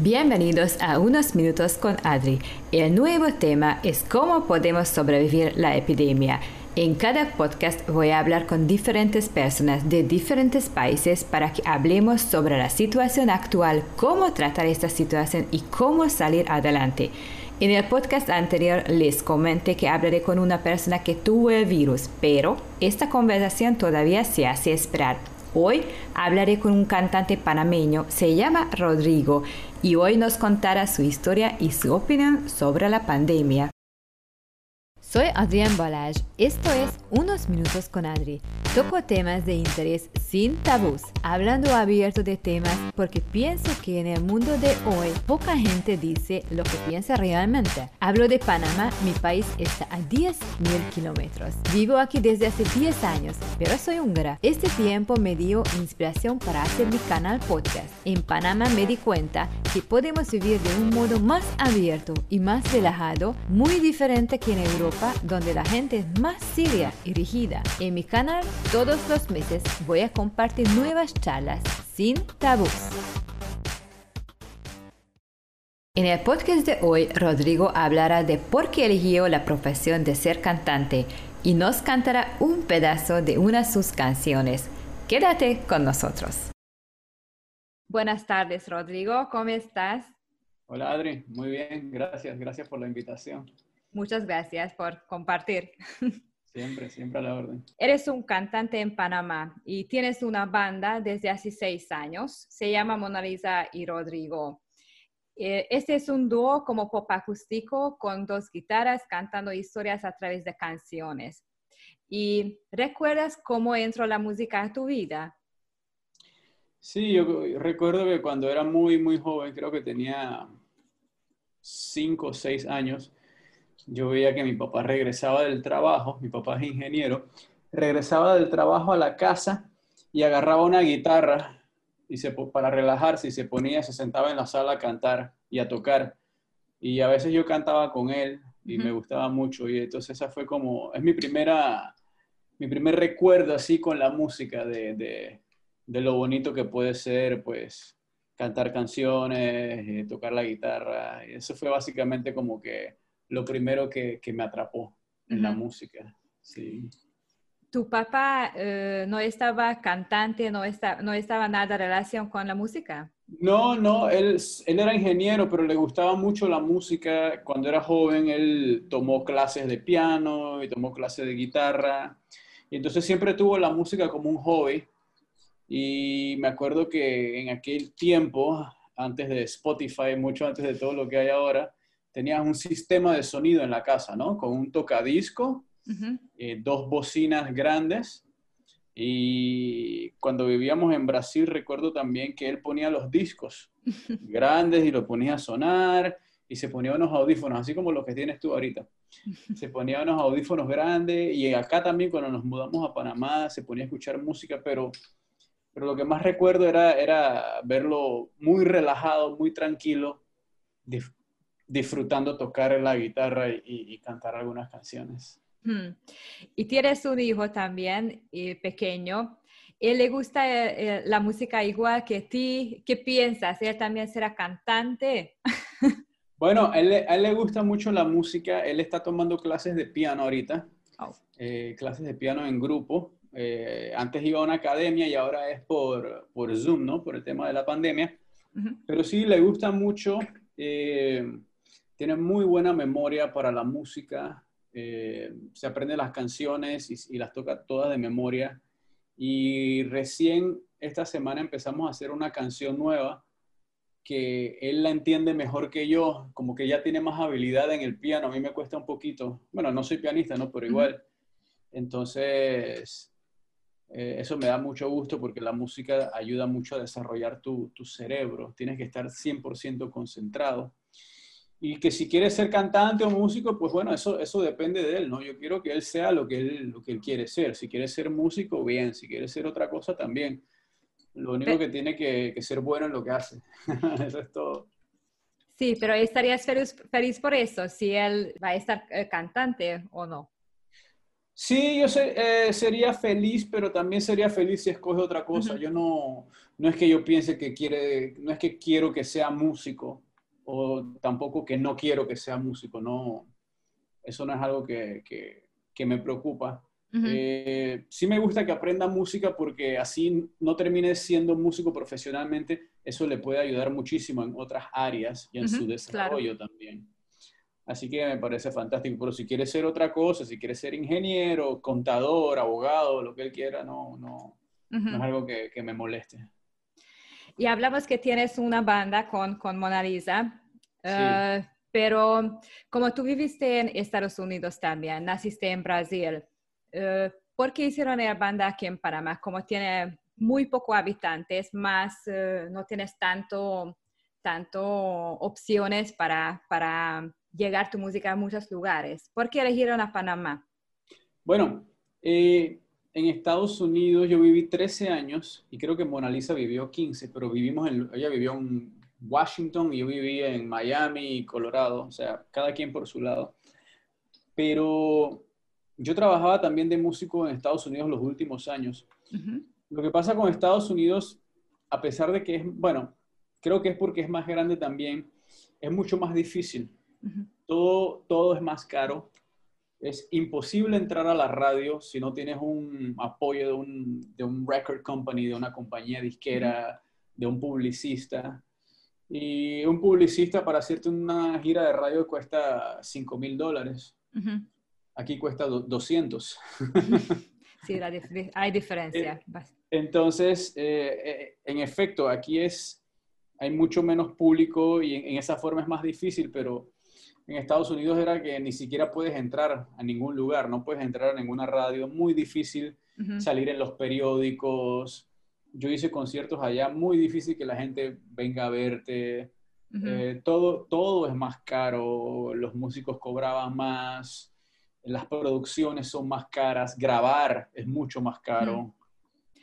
Bienvenidos a Unos Minutos con Adri. El nuevo tema es cómo podemos sobrevivir la epidemia. En cada podcast voy a hablar con diferentes personas de diferentes países para que hablemos sobre la situación actual, cómo tratar esta situación y cómo salir adelante. En el podcast anterior les comenté que hablaré con una persona que tuvo el virus, pero esta conversación todavía se hace esperar. Hoy hablaré con un cantante panameño, se llama Rodrigo, y hoy nos contará su historia y su opinión sobre la pandemia. Soy Adrián Balaj. Esto es Unos Minutos con Adri. Toco temas de interés sin tabús, hablando abierto de temas porque pienso que en el mundo de hoy poca gente dice lo que piensa realmente. Hablo de Panamá, mi país está a 10.000 kilómetros. Vivo aquí desde hace 10 años, pero soy húngara. Este tiempo me dio inspiración para hacer mi canal podcast. En Panamá me di cuenta que podemos vivir de un modo más abierto y más relajado, muy diferente que en Europa donde la gente es más seria y rígida. En mi canal todos los meses voy a compartir nuevas charlas sin tabús. En el podcast de hoy, Rodrigo hablará de por qué eligió la profesión de ser cantante y nos cantará un pedazo de una de sus canciones. Quédate con nosotros. Buenas tardes, Rodrigo. ¿Cómo estás? Hola, Adri. Muy bien. Gracias. Gracias por la invitación. Muchas gracias por compartir. Siempre, siempre a la orden. Eres un cantante en Panamá y tienes una banda desde hace seis años. Se llama Mona Lisa y Rodrigo. Eh, este es un dúo como pop acústico con dos guitarras cantando historias a través de canciones. ¿Y recuerdas cómo entró la música a tu vida? Sí, yo recuerdo que cuando era muy, muy joven, creo que tenía cinco o seis años, yo veía que mi papá regresaba del trabajo, mi papá es ingeniero, regresaba del trabajo a la casa y agarraba una guitarra y se, para relajarse y se ponía, se sentaba en la sala a cantar y a tocar. Y a veces yo cantaba con él y me gustaba mucho. Y entonces esa fue como, es mi primera, mi primer recuerdo así con la música de, de, de lo bonito que puede ser, pues, cantar canciones, eh, tocar la guitarra. Y eso fue básicamente como que lo primero que, me atrapó en la música. Sí. ¿Tu papá eh, no estaba cantante, no, está, no estaba nada relación con la música? No, no, él, él era ingeniero, pero le gustaba mucho la música. Cuando era joven, él tomó clases de piano y tomó clases de guitarra. Y entonces siempre tuvo la música como un hobby. Y me acuerdo que en aquel tiempo, antes de Spotify, mucho antes de todo lo que hay ahora, tenías un sistema de sonido en la casa, ¿no? Con un tocadisco, eh, dos bocinas grandes. Y cuando vivíamos en Brasil, recuerdo también que él ponía los discos grandes y los ponía a sonar y se ponía unos audífonos, así como los que tienes tú ahorita. Se ponía unos audífonos grandes y acá también cuando nos mudamos a Panamá se ponía a escuchar música, pero, pero lo que más recuerdo era, era verlo muy relajado, muy tranquilo, disfrutando tocar la guitarra y, cantar algunas canciones. Hmm. Y tienes un hijo también eh, pequeño. ¿Él le gusta eh, eh, la música igual que ti? ¿Qué piensas? ¿Él también será cantante? bueno, a él, le gusta mucho la música. Él está tomando clases de piano ahorita. Oh. clases de piano en grupo. antes iba a una academia y ahora es por, por Zoom, ¿no? Por el tema de la pandemia. Pero sí, le gusta mucho tiene muy buena memoria para la música, eh, se aprende las canciones y, las toca todas de memoria. Y recién esta semana empezamos a hacer una canción nueva que él la entiende mejor que yo, como que ya tiene más habilidad en el piano, a mí me cuesta un poquito, bueno, no soy pianista, ¿no? Pero igual. Entonces, eh, eso me da mucho gusto porque la música ayuda mucho a desarrollar tu, tu cerebro, tienes que estar 100% concentrado. Y que si quiere ser cantante o músico, pues bueno, eso, eso depende de él, ¿no? Yo quiero que él sea lo que él, lo que él quiere ser. Si quiere ser músico, bien. Si quiere ser otra cosa, también. Lo único que tiene que, que ser bueno en lo que hace. eso es todo. Sí, pero estarías feliz, feliz, por eso, si él va a estar eh, cantante o no. Sí, yo eh, sería feliz, pero también sería feliz si escoge otra cosa. Yo no, no es que yo piense que quiere, no es que quiero que sea músico o tampoco que no quiero que sea músico, no, eso no es algo que, que, me preocupa. Eh, sí me gusta que aprenda música porque así no termine siendo músico profesionalmente, eso le puede ayudar muchísimo en otras áreas y en su desarrollo también. Así que me parece fantástico. Pero si quiere ser otra cosa, si quiere ser ingeniero, contador, abogado, lo que él quiera, no, no, no es algo que, que, me moleste. Y hablamos que tienes una banda con, con Mona Lisa. Eh, pero como tú viviste en Estados Unidos también, naciste en Brasil, uh, ¿por qué hicieron la banda aquí en Panamá? Como tiene muy pocos habitantes, más uh, no tienes tanto, tanto opciones para, para llegar tu música a muchos lugares. ¿Por qué eligieron a Panamá? Bueno, eh, en Estados Unidos yo viví 13 años y creo que Mona Lisa vivió 15, pero vivimos en, ella vivió en Washington y yo viví en Miami y Colorado, o sea, cada quien por su lado. Pero yo trabajaba también de músico en Estados Unidos los últimos años. Lo que pasa con Estados Unidos, a pesar de que es, bueno, creo que es porque es más grande también, es mucho más difícil todo, todo es más caro. Es imposible entrar a la radio si no tienes un apoyo de un, de un record company, de una compañía disquera, de un publicista. Y un publicista para hacerte una gira de radio cuesta 5 mil dólares. Aquí cuesta 200. sí, hay diferencia. Eh, entonces, eh, eh, en efecto, aquí es, hay mucho menos público y en, esa forma es más difícil, pero en Estados Unidos era que ni siquiera puedes entrar a ningún lugar, no puedes entrar a ninguna radio, muy difícil salir en los periódicos. Yo hice conciertos allá, muy difícil que la gente venga a verte. Eh, todo, todo es más caro, los músicos cobraban más, las producciones son más caras, grabar es mucho más caro,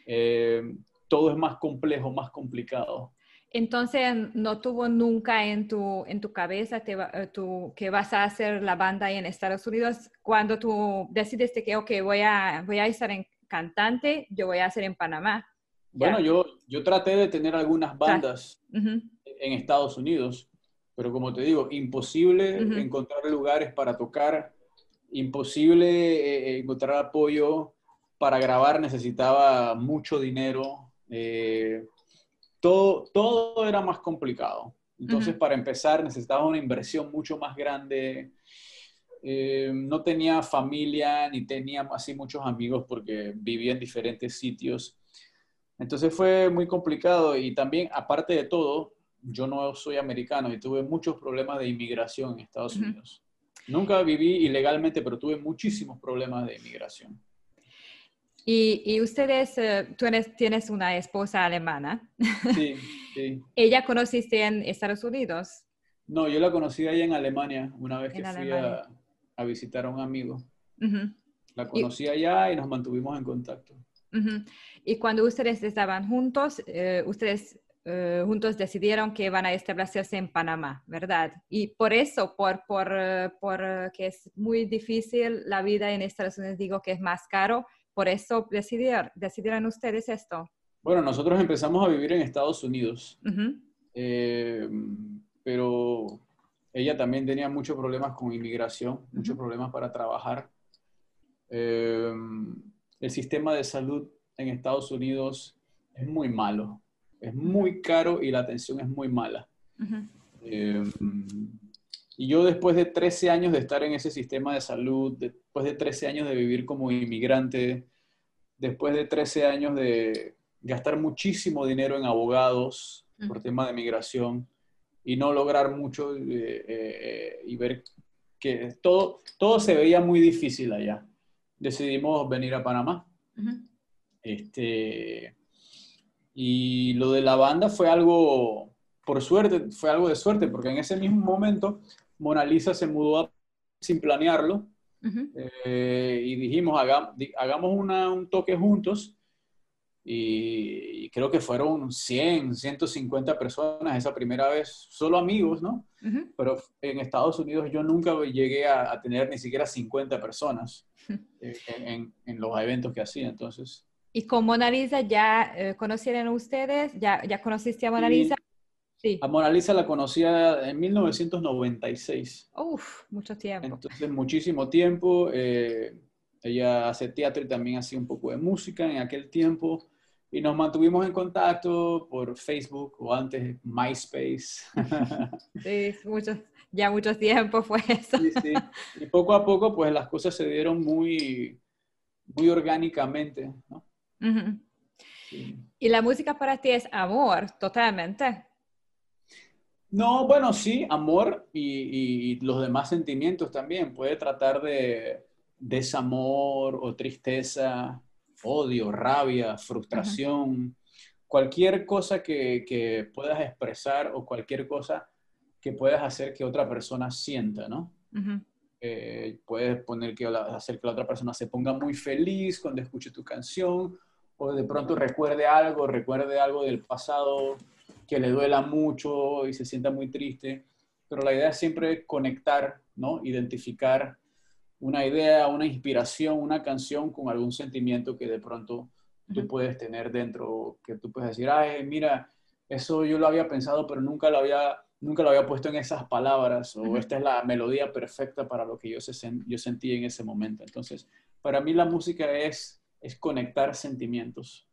eh, todo es más complejo, más complicado. Entonces, ¿no tuvo nunca en tu, en tu cabeza te, eh, que vas a hacer la banda en Estados Unidos cuando tú decidiste que, ok, voy a, voy a estar en cantante, yo voy a hacer en Panamá? Bueno, yo, yo traté de tener algunas bandas en Estados Unidos, pero como te digo, imposible encontrar lugares para tocar, imposible eh, encontrar apoyo para grabar, necesitaba mucho dinero. Eh, todo, todo era más complicado. Entonces, para empezar, necesitaba una inversión mucho más grande. Eh, no tenía familia ni tenía así muchos amigos porque vivía en diferentes sitios. Entonces fue muy complicado y también, aparte de todo, yo no soy americano y tuve muchos problemas de inmigración en Estados Unidos. Nunca viví ilegalmente, pero tuve muchísimos problemas de inmigración. Y, ustedes, eh, tú tienes una esposa alemana. Sí, sí. ¿Ella conociste en Estados Unidos? No, yo la conocí allá en Alemania, una vez que fui a, visitar a un amigo. La conocí allá y nos mantuvimos en contacto. Y cuando ustedes estaban juntos, eh, ustedes eh, juntos decidieron que van a establecerse en Panamá, ¿verdad? Y por eso, por, por, por que es muy difícil la vida en Estados Unidos, digo que es más caro, por eso decidieron, decidieron ustedes esto. Bueno, nosotros empezamos a vivir en Estados Unidos, eh, pero ella también tenía muchos problemas con inmigración, muchos problemas para trabajar. Eh, el sistema de salud en Estados Unidos es muy malo, es muy caro y la atención es muy mala. Eh, y yo después de 13 años de estar en ese sistema de salud, después de 13 años de vivir como inmigrante, después de 13 años de gastar muchísimo dinero en abogados por tema de migración y no lograr mucho eh, eh, y ver que todo, todo se veía muy difícil allá. Decidimos venir a Panamá. este, y lo de la banda fue algo, por suerte, fue algo de suerte, porque en ese mismo momento Mona Lisa se mudó sin planearlo eh, y dijimos, hagamos, un toque juntos y, creo que fueron 100, 150 personas esa primera vez, solo amigos, ¿no? Pero en Estados Unidos yo nunca llegué a, tener ni siquiera 50 personas eh, en, en, los eventos que hacía, entonces... ¿Y con Mona Lisa ya eh, conocieron ustedes? ¿Ya, ¿Ya conociste a Mona Lisa? Sí. A Mona Lisa la conocía en 1996. Uf, mucho tiempo. Entonces, muchísimo tiempo. Eh, ella hace teatro y también hacía un poco de música en aquel tiempo. Y nos mantuvimos en contacto por Facebook o antes MySpace. Sí, mucho, ya mucho tiempo fue eso. Sí, sí. Y poco a poco, pues las cosas se dieron muy, muy orgánicamente, ¿no? Y la música para ti es amor, totalmente. No, bueno, sí, amor y, los demás sentimientos también. Puede tratar de desamor o tristeza, odio, rabia, frustración, cualquier cosa que, puedas expresar o cualquier cosa que puedas hacer que otra persona sienta, ¿no? Eh, puedes poner que hacer que la otra persona se ponga muy feliz cuando escuche tu canción o de pronto recuerde algo, recuerde algo del pasado que le duela mucho y se sienta muy triste. Pero la idea es siempre conectar, ¿no? Identificar una idea, una inspiración, una canción con algún sentimiento que de pronto tú puedes tener dentro, que tú puedes decir, ay, mira, eso yo lo había pensado, pero nunca lo había, nunca lo había puesto en esas palabras, o esta es la melodía perfecta para lo que yo, yo sentí en ese momento. Entonces, para mí la música es, es conectar sentimientos.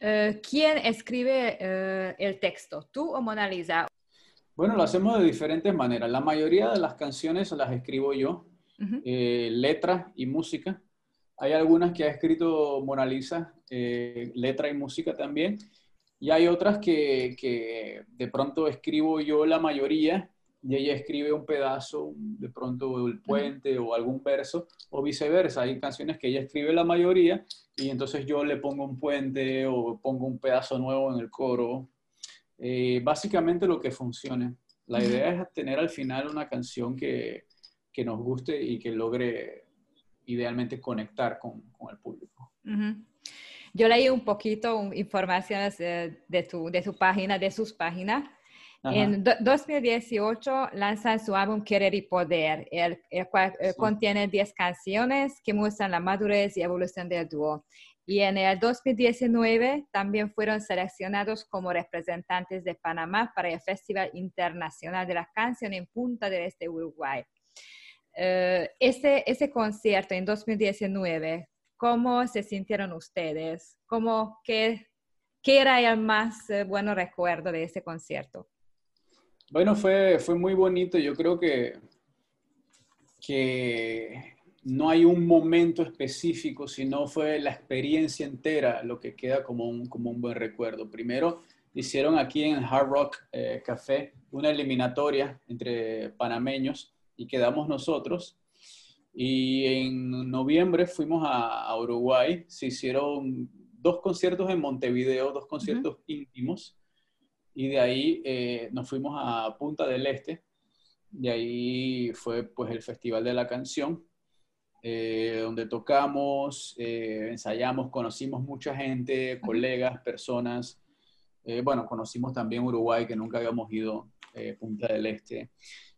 Eh, ¿Quién escribe eh, el texto? ¿Tú o Mona Lisa? Bueno, lo hacemos de diferentes maneras. La mayoría de las canciones las escribo yo, eh, letra y música. Hay algunas que ha escrito Mona Lisa, eh, letra y música también. Y hay otras que, que, de pronto escribo yo la mayoría y ella escribe un pedazo, de pronto el puente o algún verso, o viceversa. Hay canciones que ella escribe la mayoría y entonces yo le pongo un puente o pongo un pedazo nuevo en el coro eh, básicamente lo que funcione. La idea es tener al final una canción que, que nos guste y que logre idealmente conectar con, con el público. Yo leí un poquito informaciones de, tu, de tu página, de sus páginas. En 2018 lanzan su álbum Querer y Poder, el, cual eh, contiene 10 canciones que muestran la madurez y evolución del dúo. Y en el 2019 también fueron seleccionados como representantes de Panamá para el Festival Internacional de la Canción en Punta del Este, Uruguay. Eh, ese, ese concierto en 2019, ¿cómo se sintieron ustedes? ¿Cómo, qué, qué era el más eh, bueno recuerdo de ese concierto? Bueno, fue, fue muy bonito. Yo creo que, que no hay un momento específico, sino fue la experiencia entera lo que queda como un, como un buen recuerdo. Primero, hicieron aquí en Hard Rock eh, Café una eliminatoria entre panameños y quedamos nosotros. Y en noviembre fuimos a, Uruguay, se hicieron dos conciertos en Montevideo, dos conciertos íntimos, y de ahí eh, nos fuimos a Punta del Este, y ahí fue pues el Festival de la Canción, eh, donde tocamos, eh, ensayamos, conocimos mucha gente, colegas, personas. Eh, bueno, conocimos también Uruguay, que nunca habíamos ido, Punta del Este.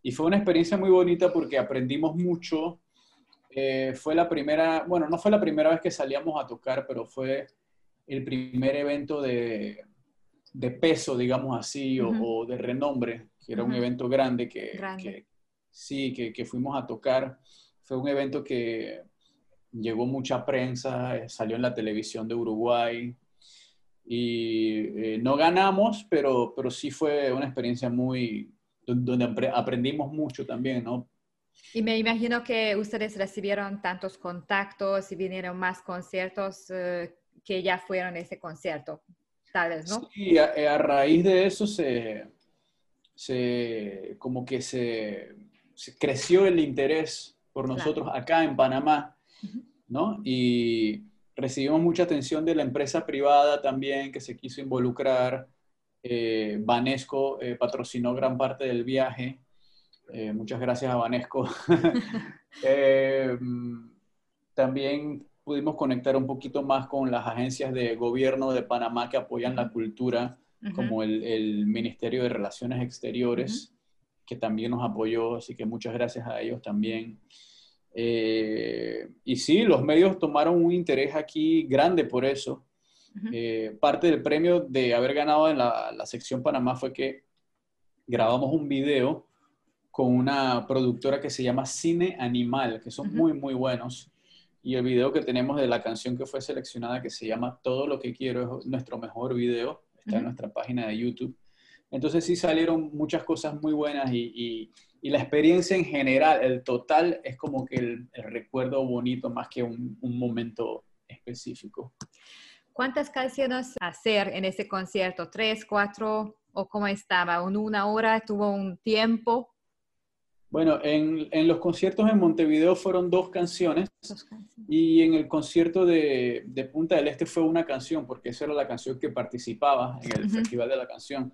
Y fue una experiencia muy bonita porque aprendimos mucho. fue la primera, bueno, no fue la primera vez que salíamos a tocar, pero fue el primer evento de, de peso, digamos así, o, de renombre, que era un evento grande que, que sí, que, que, fuimos a tocar. Fue un evento que llegó mucha prensa, eh, salió en la televisión de Uruguay y eh, no ganamos, pero, pero sí fue una experiencia muy, donde aprendimos mucho también, ¿no? Y me imagino que ustedes recibieron tantos contactos y vinieron más conciertos eh, que ya fueron ese concierto, tal vez, ¿no? Sí, a, raíz de eso se, se como que se, se creció el interés por nosotros acá en Panamá, ¿no? Y recibimos mucha atención de la empresa privada también que se quiso involucrar. Eh, Vanesco eh, patrocinó gran parte del viaje. Eh, muchas gracias a Vanesco. también pudimos conectar un poquito más con las agencias de gobierno de Panamá que apoyan la cultura, como el, Ministerio de Relaciones Exteriores, que también nos apoyó, así que muchas gracias a ellos también. Eh, y sí, los medios tomaron un interés aquí grande por eso. Eh, parte del premio de haber ganado en la, la, sección Panamá fue que grabamos un video con una productora que se llama Cine Animal, que son muy, muy buenos. Y el video que tenemos de la canción que fue seleccionada, que se llama Todo lo que quiero, es nuestro mejor video, está en nuestra página de YouTube. Entonces sí salieron muchas cosas muy buenas y, y, la experiencia en general, el total, es como que el, recuerdo bonito más que un, un momento específico. ¿Cuántas canciones hacer en ese concierto? ¿Tres, cuatro o cómo estaba? ¿En una hora? ¿Tuvo un tiempo? Bueno, en, en, los conciertos en Montevideo fueron dos canciones, y en el concierto de, de, Punta del Este fue una canción, porque esa era la canción que participaba en el Festival de la Canción.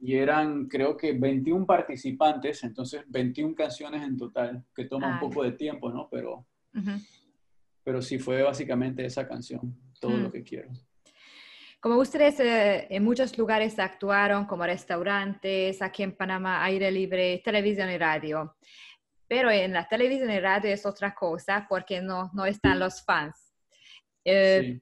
Y eran, creo que 21 participantes, entonces 21 canciones en total, que toma un poco de tiempo, ¿no? Pero, pero sí fue básicamente esa canción, todo lo que quiero. Como ustedes eh, en muchos lugares actuaron, como restaurantes, aquí en Panamá, aire libre, televisión y radio. Pero en la televisión y radio es otra cosa porque no, no están los fans. Eh,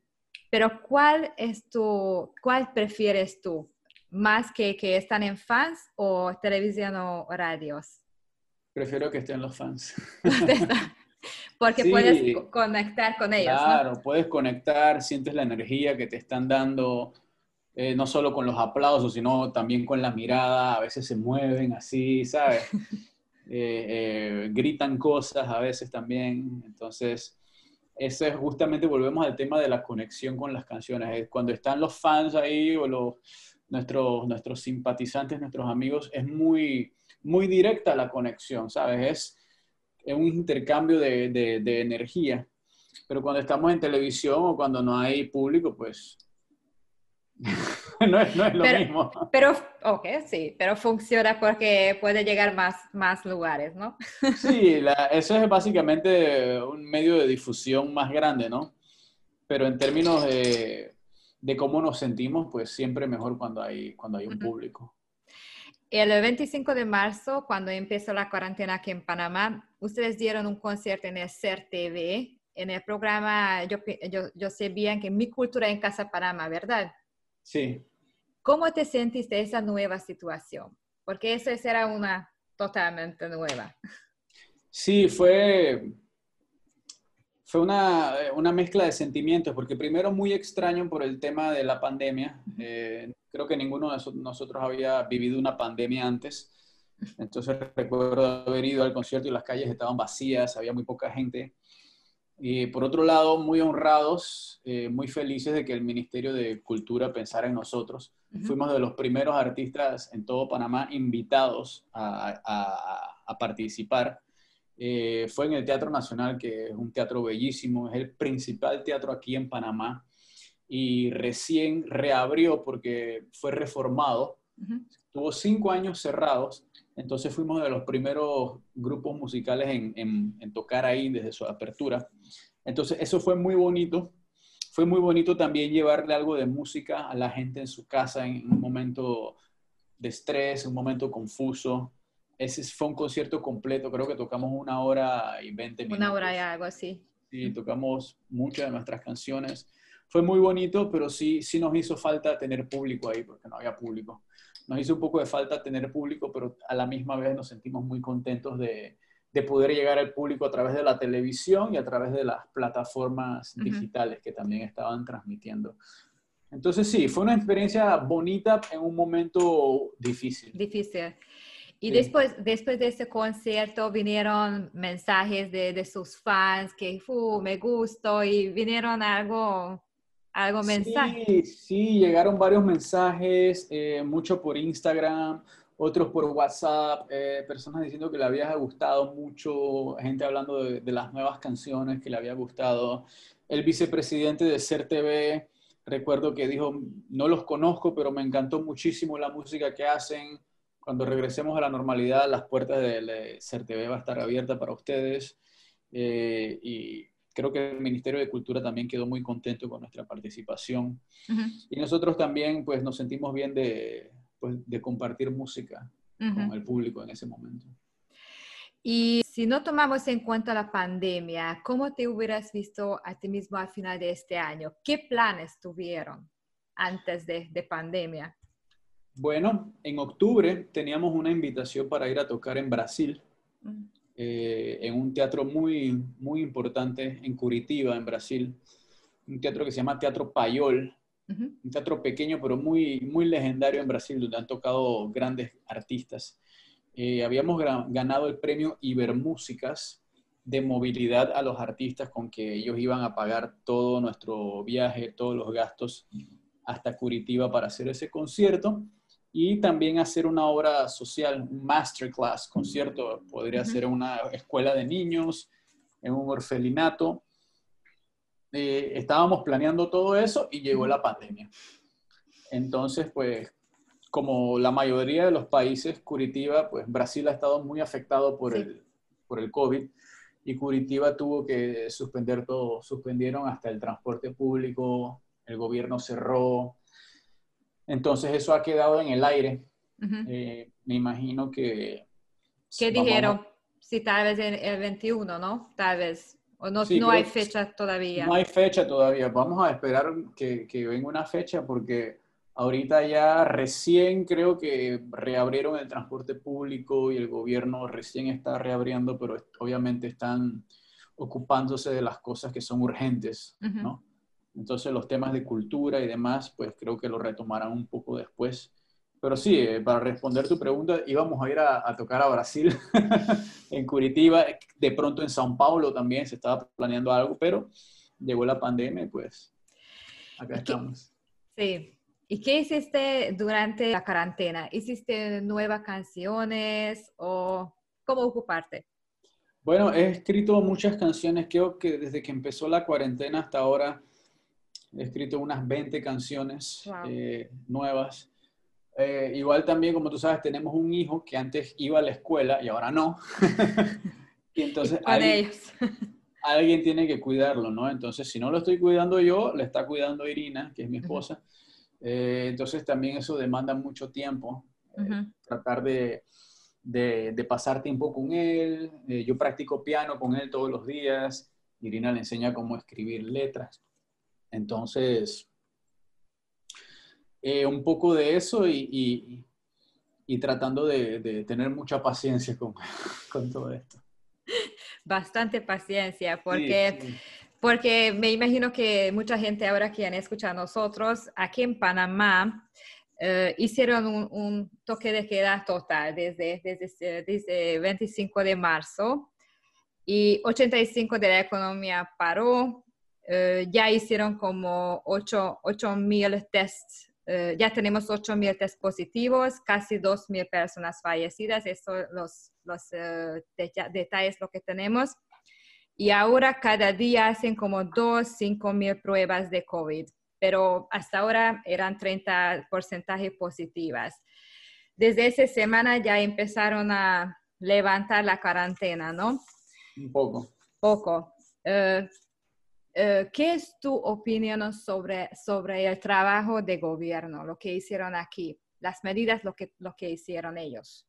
pero ¿cuál es tu, cuál prefieres tú? ¿Más que que están en fans o televisión o radios? Prefiero que estén los fans. Porque puedes conectar con ellos. Claro, puedes conectar, sientes la energía que te están dando, eh, no solo con los aplausos, sino también con la mirada, a veces se mueven así, ¿sabes? Eh, eh, gritan cosas a veces también. Entonces, ese es justamente, volvemos al tema de la conexión con las canciones. Cuando están los fans ahí o los, nuestros, nuestros simpatizantes, nuestros amigos, es muy, muy directa la conexión, ¿sabes? Es es un intercambio de, de, energía. Pero cuando estamos en televisión o cuando no hay público, pues no, es, no es, lo mismo. Pero, ok, sí, pero funciona porque puede llegar más, más lugares, ¿no? sí, eso es básicamente un medio de difusión más grande, ¿no? Pero en términos de, de cómo nos sentimos, pues siempre mejor cuando hay, cuando hay un público. El 25 de marzo, cuando empezó la cuarentena aquí en Panamá, ustedes dieron un concierto en el CER TV. En el programa, yo, yo, yo sé bien que Mi Cultura en Casa Panamá, ¿verdad? Sí. ¿Cómo te sentiste esa nueva situación? Porque eso era una totalmente nueva. Sí, fue, fue una, una, mezcla de sentimientos, porque primero muy extraño por el tema de la pandemia. Eh, creo que ninguno de nosotros había vivido una pandemia antes. Entonces recuerdo haber ido al concierto y las calles estaban vacías, había muy poca gente. Y por otro lado, muy honrados, eh, muy felices de que el Ministerio de Cultura pensara en nosotros. Fuimos de los primeros artistas en todo Panamá invitados a, a, a participar. Eh, fue en el Teatro Nacional, que es un teatro bellísimo, es el principal teatro aquí en Panamá y recién reabrió porque fue reformado. Tuvo cinco años cerrados, entonces fuimos de los primeros grupos musicales en, en, tocar ahí desde su apertura. Entonces eso fue muy bonito. Fue muy bonito también llevarle algo de música a la gente en su casa en un momento de estrés, un momento confuso. Ese fue un concierto completo, creo que tocamos una hora y veinte minutos. Una hora y algo así. Sí, tocamos muchas de nuestras canciones. Fue muy bonito, pero sí, sí nos hizo falta tener público ahí, porque no había público. Nos hizo un poco de falta tener público, pero a la misma vez nos sentimos muy contentos de, de poder llegar al público a través de la televisión y a través de las plataformas digitales que también estaban transmitiendo. Entonces sí, fue una experiencia bonita en un momento difícil. Difícil. Y después, después de ese concierto vinieron mensajes de, de sus fans que me gustó y vinieron algo, algo mensaje. Sí, sí, llegaron varios mensajes, eh, mucho por Instagram, otros por WhatsApp, eh, personas diciendo que le había gustado mucho, gente hablando de, de, las nuevas canciones que le había gustado. El vicepresidente de CERTV, recuerdo que dijo, no los conozco, pero me encantó muchísimo la música que hacen cuando regresemos a la normalidad, las puertas de, CERTV va a estar abiertas para ustedes. Eh, y creo que el Ministerio de Cultura también quedó muy contento con nuestra participación. Y nosotros también pues nos sentimos bien de, pues, de compartir música con el público en ese momento. Y si no tomamos en cuenta la pandemia, ¿cómo te hubieras visto a ti mismo al final de este año? ¿Qué planes tuvieron antes de, de pandemia? Bueno, en octubre teníamos una invitación para ir a tocar en Brasil, eh, en un teatro muy, muy importante en Curitiba, en Brasil, un teatro que se llama Teatro Payol, un teatro pequeño pero muy, muy legendario en Brasil, donde han tocado grandes artistas. Eh, habíamos ganado el premio Ibermúsicas de movilidad a los artistas con que ellos iban a pagar todo nuestro viaje, todos los gastos hasta Curitiba para hacer ese concierto y también hacer una obra social, un masterclass, concierto, podría ser una escuela de niños, en un orfelinato. Eh, estábamos planeando todo eso y llegó la pandemia. Entonces, pues, como la mayoría de los países, Curitiba, pues Brasil ha estado muy afectado por, el, por el COVID y Curitiba tuvo que suspender todo, suspendieron hasta el transporte público, el gobierno cerró, entonces eso ha quedado en el aire. Eh, me imagino que... ¿Qué dijeron? Si tal vez el 21, ¿no? Tal vez. O no, no hay fecha todavía. No hay fecha todavía. Vamos a esperar que, que venga una fecha porque ahorita ya recién creo que reabrieron el transporte público y el gobierno recién está reabriendo, pero obviamente están ocupándose de las cosas que son urgentes, ¿no? Entonces los temas de cultura y demás, pues creo que lo retomarán un poco después. Pero sí, eh, para responder tu pregunta, íbamos a ir a, tocar a Brasil, en Curitiba, de pronto en São Paulo también se estaba planeando algo, pero llegó la pandemia y pues acá estamos. Sí. ¿Y qué hiciste durante la cuarentena? ¿Hiciste nuevas canciones o cómo ocuparte? Bueno, he escrito muchas canciones, creo que desde que empezó la cuarentena hasta ahora he escrito unas 20 canciones eh, nuevas. Eh, igual también, como tú sabes, tenemos un hijo que antes iba a la escuela y ahora no. y entonces alguien, alguien, tiene que cuidarlo, ¿no? Entonces, si no lo estoy cuidando yo, le está cuidando Irina, que es mi esposa. Eh, entonces, también eso demanda mucho tiempo. Tratar de, de, de, pasar tiempo con él. yo practico piano con él todos los días. Irina le enseña cómo escribir letras. Entonces, eh, un poco de eso y, tratando de, tener mucha paciencia con, todo esto. Bastante paciencia, porque, porque me imagino que mucha gente ahora que han escuchado a nosotros, aquí en Panamá, eh, hicieron un, toque de queda total desde, desde, desde 25 de marzo y 85 de la economía paró, eh, ya hicieron como 8 mil tests, eh, ya tenemos 8 mil tests positivos, casi 2 mil personas fallecidas, eso los, los eh, detalles lo que tenemos. Y ahora cada día hacen como 2, 5 mil pruebas de COVID, pero hasta ahora eran 30 porcentajes positivas. Desde esa semana ya empezaron a levantar la cuarentena, ¿no? Un poco. Poco. Eh, ¿Qué es tu opinión sobre, sobre el trabajo de gobierno, lo que hicieron aquí, las medidas, lo que, lo que hicieron ellos?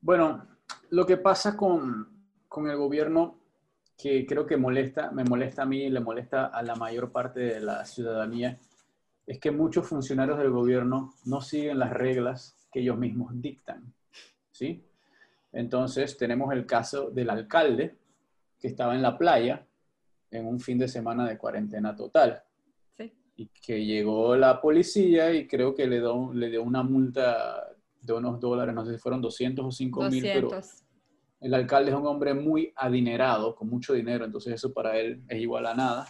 Bueno, lo que pasa con, con el gobierno, que creo que molesta, me molesta a mí y le molesta a la mayor parte de la ciudadanía, es que muchos funcionarios del gobierno no siguen las reglas que ellos mismos dictan. ¿sí? Entonces, tenemos el caso del alcalde que estaba en la playa en un fin de semana de cuarentena total. Sí. Y que llegó la policía y creo que le, dio, le dio una multa de unos dólares, no sé si fueron 200 o 5 mil, pero el alcalde es un hombre muy adinerado, con mucho dinero, entonces eso para él es igual a nada.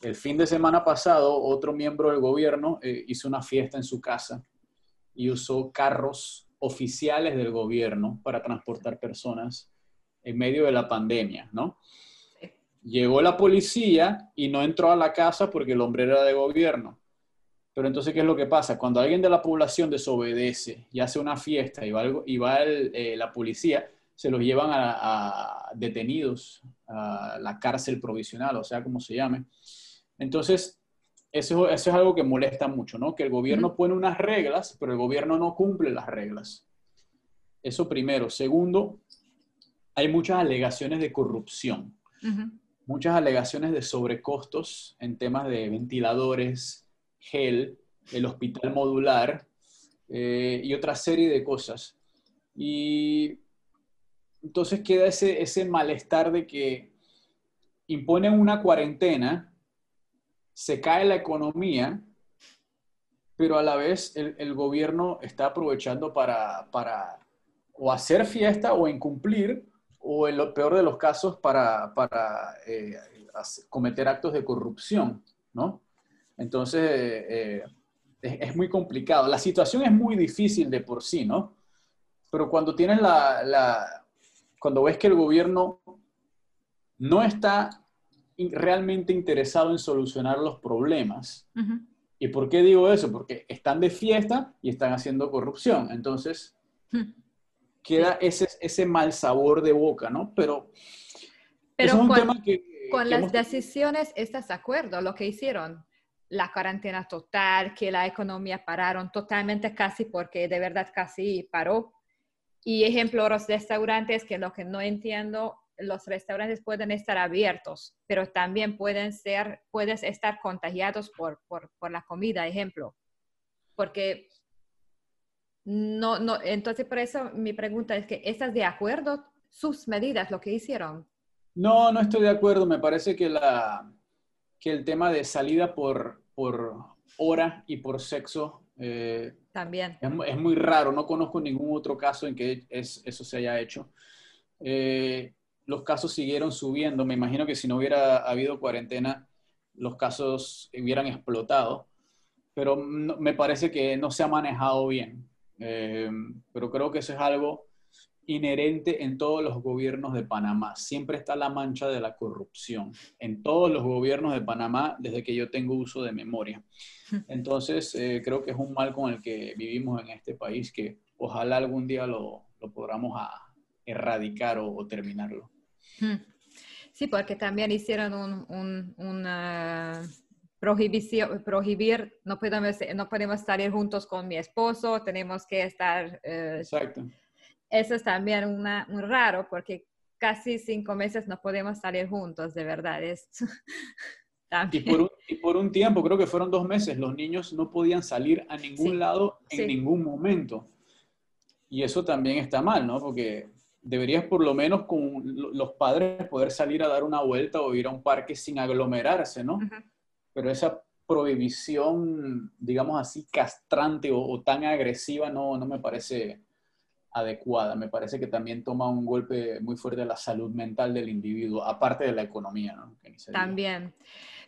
El fin de semana pasado, otro miembro del gobierno eh, hizo una fiesta en su casa y usó carros oficiales del gobierno para transportar personas en medio de la pandemia, ¿no? Llegó la policía y no entró a la casa porque el hombre era de gobierno. Pero entonces, ¿qué es lo que pasa? Cuando alguien de la población desobedece y hace una fiesta y va, y va eh, la policía, se los llevan a, detenidos a la cárcel provisional, o sea, como se llame. Entonces, eso, eso, es algo que molesta mucho, ¿no? Que el gobierno pone unas reglas, pero el gobierno no cumple las reglas. Eso primero. Segundo, hay muchas alegaciones de corrupción, muchas alegaciones de sobrecostos en temas de ventiladores, gel, el hospital modular eh, y otra serie de cosas. Y entonces queda ese, ese malestar de que imponen una cuarentena, se cae la economía, pero a la vez el, gobierno está aprovechando para, para, o hacer fiesta o incumplir, o en lo peor de los casos para, para eh, cometer actos de corrupción, ¿no? Entonces, eh, es, es, muy complicado. La situación es muy difícil de por sí, ¿no? Pero cuando tienes la, la cuando ves que el gobierno no está realmente interesado en solucionar los problemas. ¿Y por qué digo eso? Porque están de fiesta y están haciendo corrupción. Entonces, queda ese, ese mal sabor de boca, ¿no? Pero, Pero es un tema que... Con las decisiones, ¿estás de acuerdo? Lo que hicieron, la cuarentena total, que la economía pararon totalmente casi porque de verdad casi paró y ejemplo, los restaurantes, que lo que no entiendo, los restaurantes pueden estar abiertos, pero también pueden ser, puedes estar contagiados por, por, por la comida, ejemplo. Porque no, no, entonces por eso mi pregunta es que, ¿estás de acuerdo sus medidas, lo que hicieron? No, no estoy de acuerdo. Me parece que, la, que el tema de salida por, por hora y por sexo eh, También. Es, muy raro, no conozco ningún otro caso en que eso se haya hecho. Eh, los casos siguieron subiendo, me imagino que si no hubiera habido cuarentena, los casos hubieran explotado, pero me parece que no se ha manejado bien. Eh, pero creo que eso es algo inherente en todos los gobiernos de Panamá. Siempre está la mancha de la corrupción en todos los gobiernos de Panamá desde que yo tengo uso de memoria. Entonces, eh, creo que es un mal con el que vivimos en este país que ojalá algún día lo, lo podamos a erradicar o, terminarlo. Sí, porque también hicieron un, una prohibición, prohibir, no podemos, no podemos salir juntos con mi esposo, tenemos que estar... Eh, Exacto eso es también una, muy raro porque casi cinco meses no podemos salir juntos, de verdad. Es... y, por un, y, por un, tiempo, creo que fueron dos meses, los niños no podían salir a ningún lado en ningún momento. Y eso también está mal, ¿no? Porque deberías por lo menos con los padres poder salir a dar una vuelta o ir a un parque sin aglomerarse, ¿no? Pero esa prohibición, digamos así, castrante o, tan agresiva no, no me parece adecuada. Me parece que también toma un golpe muy fuerte a la salud mental del individuo, aparte de la economía. ¿no? También.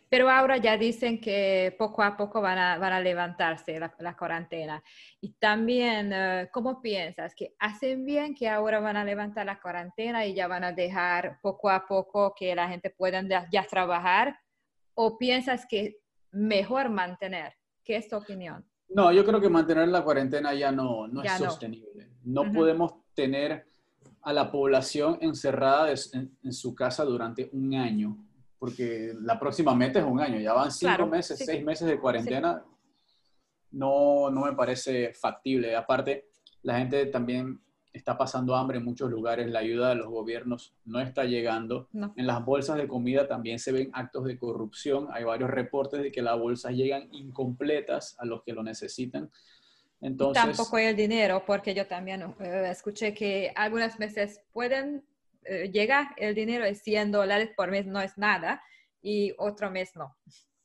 Pero ahora ya dicen que poco a poco van a, van a levantarse la, cuarentena. Y también, eh, ¿cómo piensas? ¿Que hacen bien que ahora van a levantar la cuarentena y ya van a dejar poco a poco que la gente pueda ya trabajar? ¿O piensas que mejor mantener? ¿Qué es tu opinión? No, yo creo que mantener la cuarentena ya no, no es sostenible. No podemos tener a la población encerrada en, su casa durante un año, porque la próxima meta es un año, ya van cinco meses, seis meses de cuarentena. No, no me parece factible. Aparte, la gente también está pasando hambre en muchos lugares, la ayuda de los gobiernos no está llegando. En las bolsas de comida también se ven actos de corrupción. Hay varios reportes de que las bolsas llegan incompletas a los que lo necesitan. Entonces, Tampoco hay el dinero, porque yo también eh, escuché que algunas veces pueden eh, llegar el dinero de 100 dólares por mes, no es nada, y otro mes no.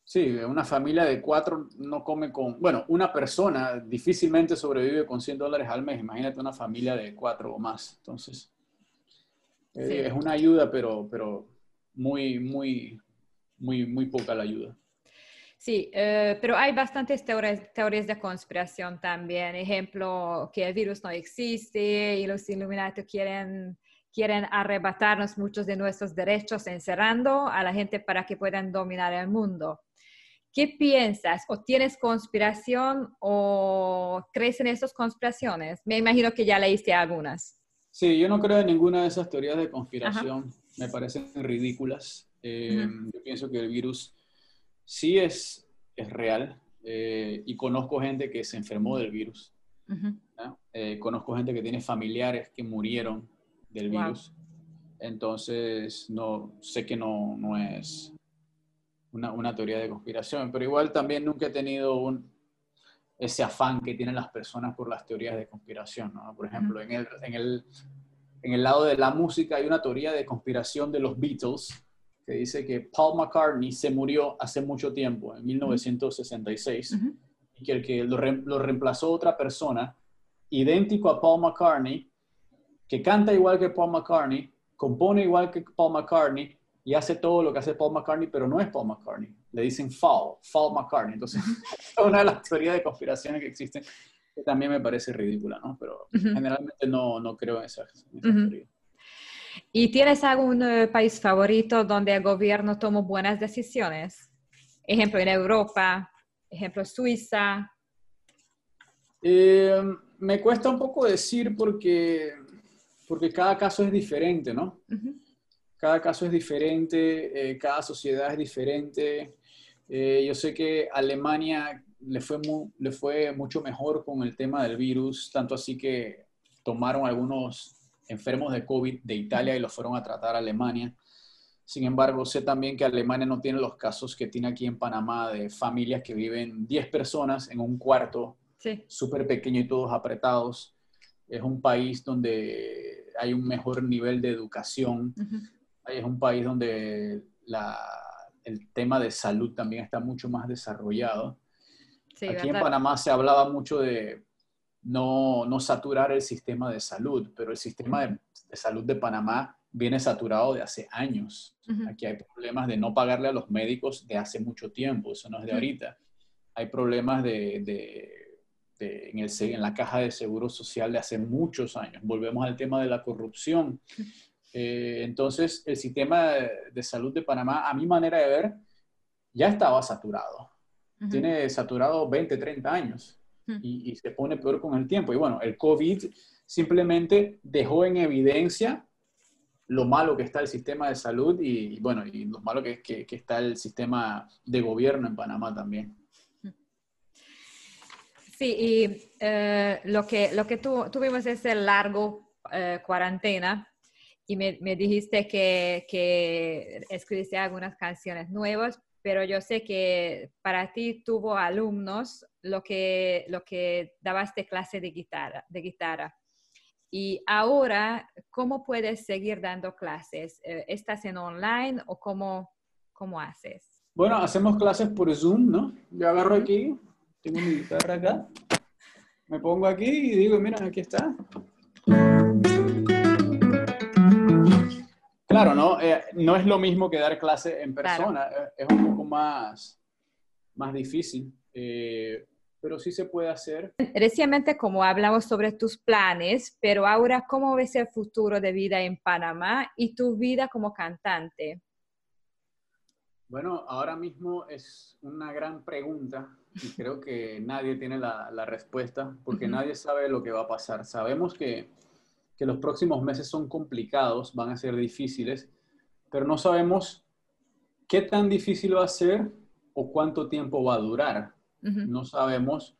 Sí, una familia de cuatro no come con, bueno, una persona difícilmente sobrevive con 100 dólares al mes. Imagínate una familia de cuatro o más. Entonces, eh, es una ayuda, pero, pero muy, muy, muy, muy poca la ayuda. Sí, eh, pero hay bastantes teorías, teorías, de conspiración también. Ejemplo, que el virus no existe y los Illuminati quieren, quieren arrebatarnos muchos de nuestros derechos encerrando a la gente para que puedan dominar el mundo. ¿Qué piensas? ¿O tienes conspiración o crees en esas conspiraciones? Me imagino que ya leíste algunas. Sí, yo no creo en ninguna de esas teorías de conspiración. Me parecen ridículas. Eh, yo pienso que el virus sí es, es real eh, y conozco gente que se enfermó del virus. Eh, conozco gente que tiene familiares que murieron del virus. Entonces, no, sé que no, no es una, una, teoría de conspiración, pero igual también nunca he tenido un, ese afán que tienen las personas por las teorías de conspiración. ¿no? Por ejemplo, en, el, en, el, en el lado de la música hay una teoría de conspiración de los Beatles que dice que Paul McCartney se murió hace mucho tiempo, en 1966, y que el que lo, lo, reemplazó otra persona, idéntico a Paul McCartney, que canta igual que Paul McCartney, compone igual que Paul McCartney y hace todo lo que hace Paul McCartney, pero no es Paul McCartney le dicen Fall, Fall McCartney. Entonces, es una de las teorías de conspiraciones que existen que también me parece ridícula, ¿no? Pero generalmente no, no, creo en esas, teorías. ¿Y tienes algún eh, país favorito donde el gobierno tomó buenas decisiones? Ejemplo, en Europa, ejemplo, Suiza. Eh, me cuesta un poco decir porque, porque cada caso es diferente, ¿no? Cada caso es diferente, eh, cada sociedad es diferente. Eh, yo sé que Alemania le fue, le fue mucho mejor con el tema del virus, tanto así que tomaron algunos enfermos de COVID de Italia y los fueron a tratar a Alemania. Sin embargo, sé también que Alemania no tiene los casos que tiene aquí en Panamá de familias que viven 10 personas en un cuarto súper pequeño y todos apretados. Es un país donde hay un mejor nivel de educación. Es un país donde la, el tema de salud también está mucho más desarrollado. Aquí en Panamá se hablaba mucho de no, no, saturar el sistema de salud, pero el sistema de, salud de Panamá viene saturado de hace años. Aquí hay problemas de no pagarle a los médicos de hace mucho tiempo, eso no es de ahorita. Hay problemas de, de, en, el, en la caja de seguro social de hace muchos años. Volvemos al tema de la corrupción. Eh, entonces, el sistema de, salud de Panamá, a mi manera de ver, ya estaba saturado. Tiene saturado 20, 30 años y, se pone peor con el tiempo. Y bueno, el COVID simplemente dejó en evidencia lo malo que está el sistema de salud y, bueno, y lo malo que, que, que, está el sistema de gobierno en Panamá también. Sí, y eh, lo que, lo que tuvimos es el largo eh, cuarentena y me, me dijiste que, que, escribiste algunas canciones nuevas, pero yo sé que para ti tuvo alumnos lo que, lo que dabaste clase de guitarra, de guitarra. Y ahora, ¿cómo puedes seguir dando clases? Eh, ¿Estás en online o cómo, cómo haces? Bueno, hacemos clases por Zoom, ¿no? Yo agarro aquí, tengo mi guitarra acá, me pongo aquí y digo, mira, aquí está. Claro, ¿no? Eh, no es lo mismo que dar clase en persona, eh, es un poco más, más difícil, eh, pero sí se puede hacer. Recientemente, como hablamos sobre tus planes, pero ahora, ¿cómo ves el futuro de vida en Panamá y tu vida como cantante? Bueno, ahora mismo es una gran pregunta y creo que nadie tiene la, la respuesta porque nadie sabe lo que va a pasar. Sabemos que que los próximos meses son complicados, van a ser difíciles, pero no sabemos qué tan difícil va a ser o cuánto tiempo va a durar. No sabemos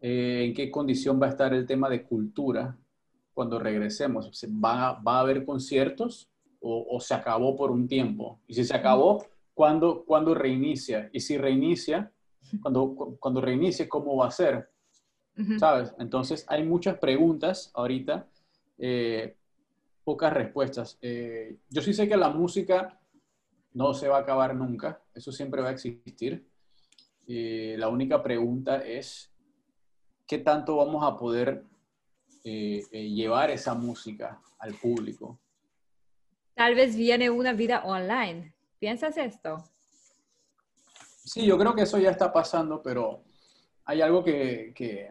eh, en qué condición va a estar el tema de cultura cuando regresemos. ¿Va, va a haber conciertos o, se acabó por un tiempo? Y si se acabó, ¿cuándo, ¿cuándo reinicia? Y si reinicia, cuando, cuando reinicie, ¿cómo va a ser? ¿Sabes? Entonces hay muchas preguntas ahorita eh, pocas respuestas. Eh, yo sí sé que la música no se va a acabar nunca, eso siempre va a existir. la única pregunta es, ¿qué tanto vamos a poder eh, llevar esa música al público? Tal vez viene una vida online. ¿Piensas esto? Sí, yo creo que eso ya está pasando, pero hay algo que,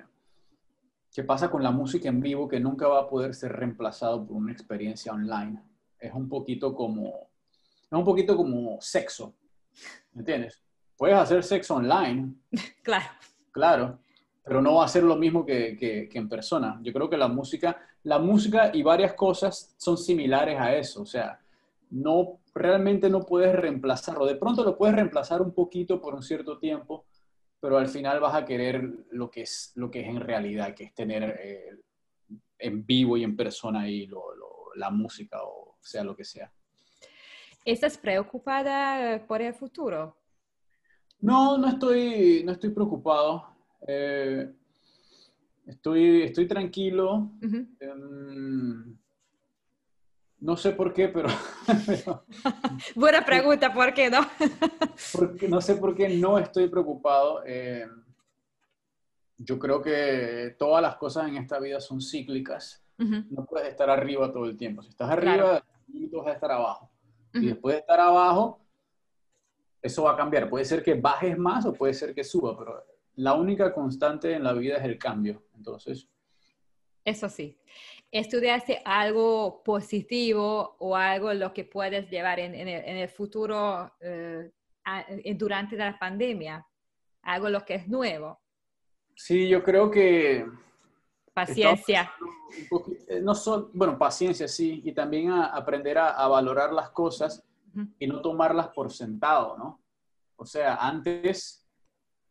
¿Qué pasa con la música en vivo que nunca va a poder ser reemplazado por una experiencia online? Es un poquito como, es un poquito como sexo, ¿me entiendes? Puedes hacer sexo online. Claro. Claro, pero no va a ser lo mismo que, que, en persona. Yo creo que la música, la música y varias cosas son similares a eso, o sea, no, realmente no puedes reemplazarlo. De pronto lo puedes reemplazar un poquito por un cierto tiempo, pero al final vas a querer lo que es, lo que es en realidad, que es tener eh, en vivo y en persona ahí la música o sea lo que sea. ¿Estás preocupada por el futuro? No, no estoy, no estoy preocupado. Eh, estoy, estoy tranquilo. No sé por qué, pero... Buena pregunta, ¿por qué no? porque, no sé por qué no estoy preocupado. Eh, yo creo que todas las cosas en esta vida son cíclicas. No puedes estar arriba todo el tiempo. Si estás arriba, vas a estar abajo. Y después de estar abajo, eso va a cambiar. Puede ser que bajes más o puede ser que suba, pero la única constante en la vida es el cambio. Entonces. Eso sí. ¿Estudiaste algo positivo o algo lo que puedes llevar en, el, futuro eh, durante la pandemia? Algo lo que es nuevo. Sí, yo creo que... Paciencia. Eh, no son, bueno, paciencia, sí, y también aprender a, valorar las cosas y no tomarlas por sentado, ¿no? O sea, antes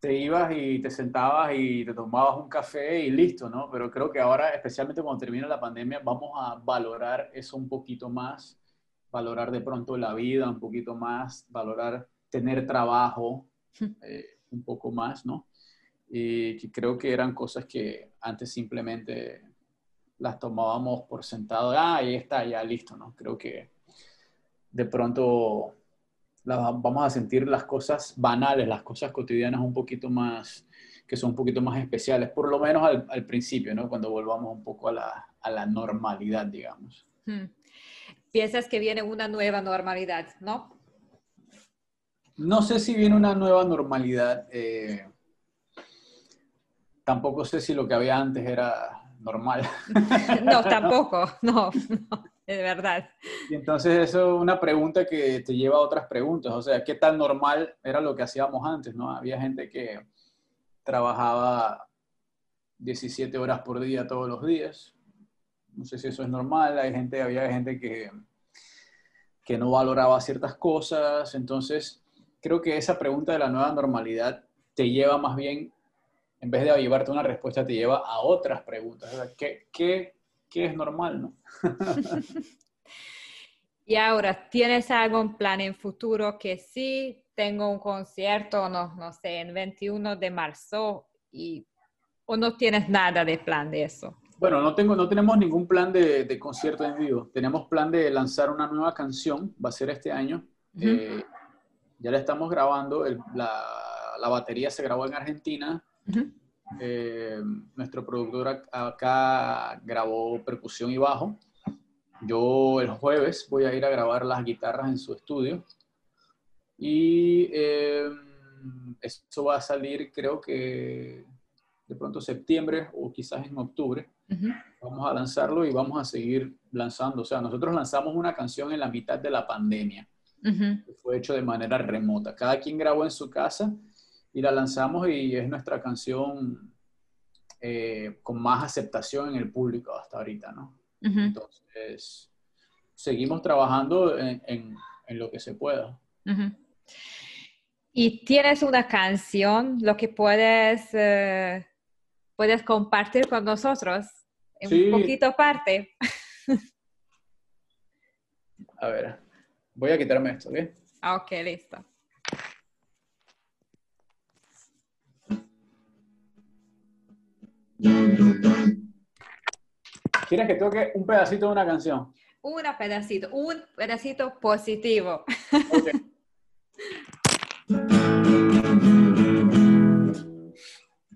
te ibas y te sentabas y te tomabas un café y listo, ¿no? Pero creo que ahora, especialmente cuando termina la pandemia, vamos a valorar eso un poquito más, valorar de pronto la vida un poquito más, valorar tener trabajo eh, un poco más, ¿no? y que creo que eran cosas que antes simplemente las tomábamos por sentado, ah, ahí está, ya listo, ¿no? Creo que de pronto vamos a sentir las cosas banales, las cosas cotidianas un poquito más, que son un poquito más especiales, por lo menos al, principio, ¿no? Cuando volvamos un poco a la, a la normalidad, digamos. Hmm. Piensas que viene una nueva normalidad, ¿no? No sé si viene una nueva normalidad. Eh, tampoco sé si lo que había antes era normal. No, tampoco, no, no, es verdad. Entonces eso es una pregunta que te lleva a otras preguntas, o sea, ¿qué tan normal era lo que hacíamos antes? ¿no? Había gente que trabajaba 17 horas por día todos los días, no sé si eso es normal, hay gente, había gente que, que no valoraba ciertas cosas, entonces creo que esa pregunta de la nueva normalidad te lleva más bien en vez de llevarte una respuesta, te lleva a otras preguntas. ¿Qué, qué, qué es normal, no? y ahora, ¿tienes algún plan en futuro que sí tengo un concierto, no, no sé, en 21 de marzo y, o no tienes nada de plan de eso? Bueno, no, tengo, no tenemos ningún plan de, de concierto en vivo. Tenemos plan de lanzar una nueva canción, va a ser este año. Eh, ya la estamos grabando, la, la batería se grabó en Argentina, eh, nuestro productor acá grabó percusión y bajo. Yo el jueves voy a ir a grabar las guitarras en su estudio. Y eh, esto va a salir creo que de pronto septiembre o quizás en octubre. Vamos a lanzarlo y vamos a seguir lanzando. O sea, nosotros lanzamos una canción en la mitad de la pandemia. fue hecho de manera remota. Cada quien grabó en su casa y la lanzamos y es nuestra canción eh, con más aceptación en el público hasta ahorita, ¿no? Entonces, seguimos trabajando en, en, lo que se pueda. ¿Y tienes una canción, lo que puedes, eh, puedes compartir con nosotros? En un poquito parte. A ver, voy a quitarme esto, ¿ok? Ok, listo. ¿Quieres que toque un pedacito de una canción? Un pedacito, un pedacito positivo.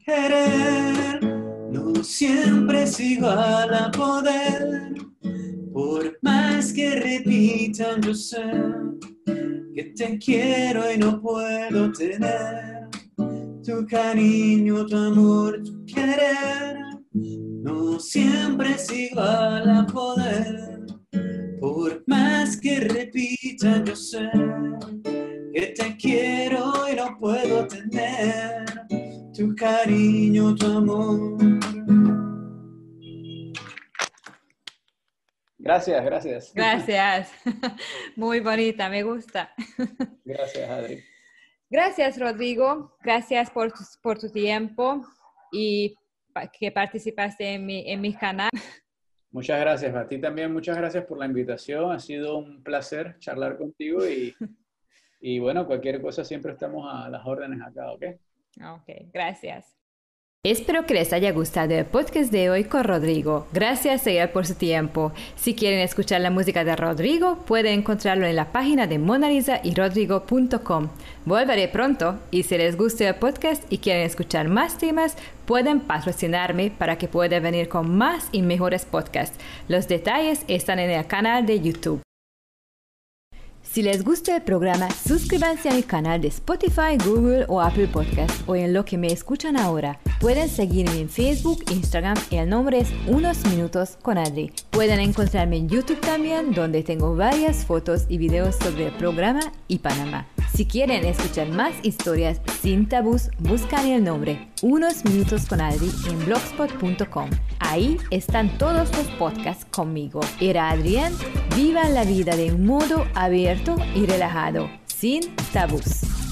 Querer no siempre es igual a poder, por más que repitan, yo sé que te quiero y no puedo tener tu cariño, tu amor, tu querer, no siempre es igual a poder. Por más que repita, yo sé que te quiero y no puedo tener tu cariño, tu amor. Gracias, gracias. Gracias. Muy bonita, me gusta. Gracias, Adri. Gracias, Rodrigo. Gracias por tu, por tu tiempo y que participaste en mi, en mi canal. Muchas gracias. A ti también, muchas gracias por la invitación. Ha sido un placer charlar contigo y, y bueno, cualquier cosa siempre estamos a las órdenes acá, ¿ok? Ok, gracias. Espero que les haya gustado el podcast de hoy con Rodrigo. Gracias a él por su tiempo. Si quieren escuchar la música de Rodrigo, pueden encontrarlo en la página de monalisa y rodrigo.com. Volveré pronto y si les gusta el podcast y quieren escuchar más temas, pueden patrocinarme para que pueda venir con más y mejores podcasts. Los detalles están en el canal de YouTube. Si les gusta el programa, suscríbanse a mi canal de Spotify, Google o Apple Podcast o en lo que me escuchan ahora. Pueden seguirme en Facebook, Instagram, el nombre es Unos Minutos con Adri. Pueden encontrarme en YouTube también, donde tengo varias fotos y videos sobre el programa y Panamá. Si quieren escuchar más historias sin tabús, buscan el nombre Unos Minutos con Adri en blogspot.com. Ahí están todos los podcasts conmigo. Era Adrián. Vivan la vida de un modo abierto y relajado, sin tabús.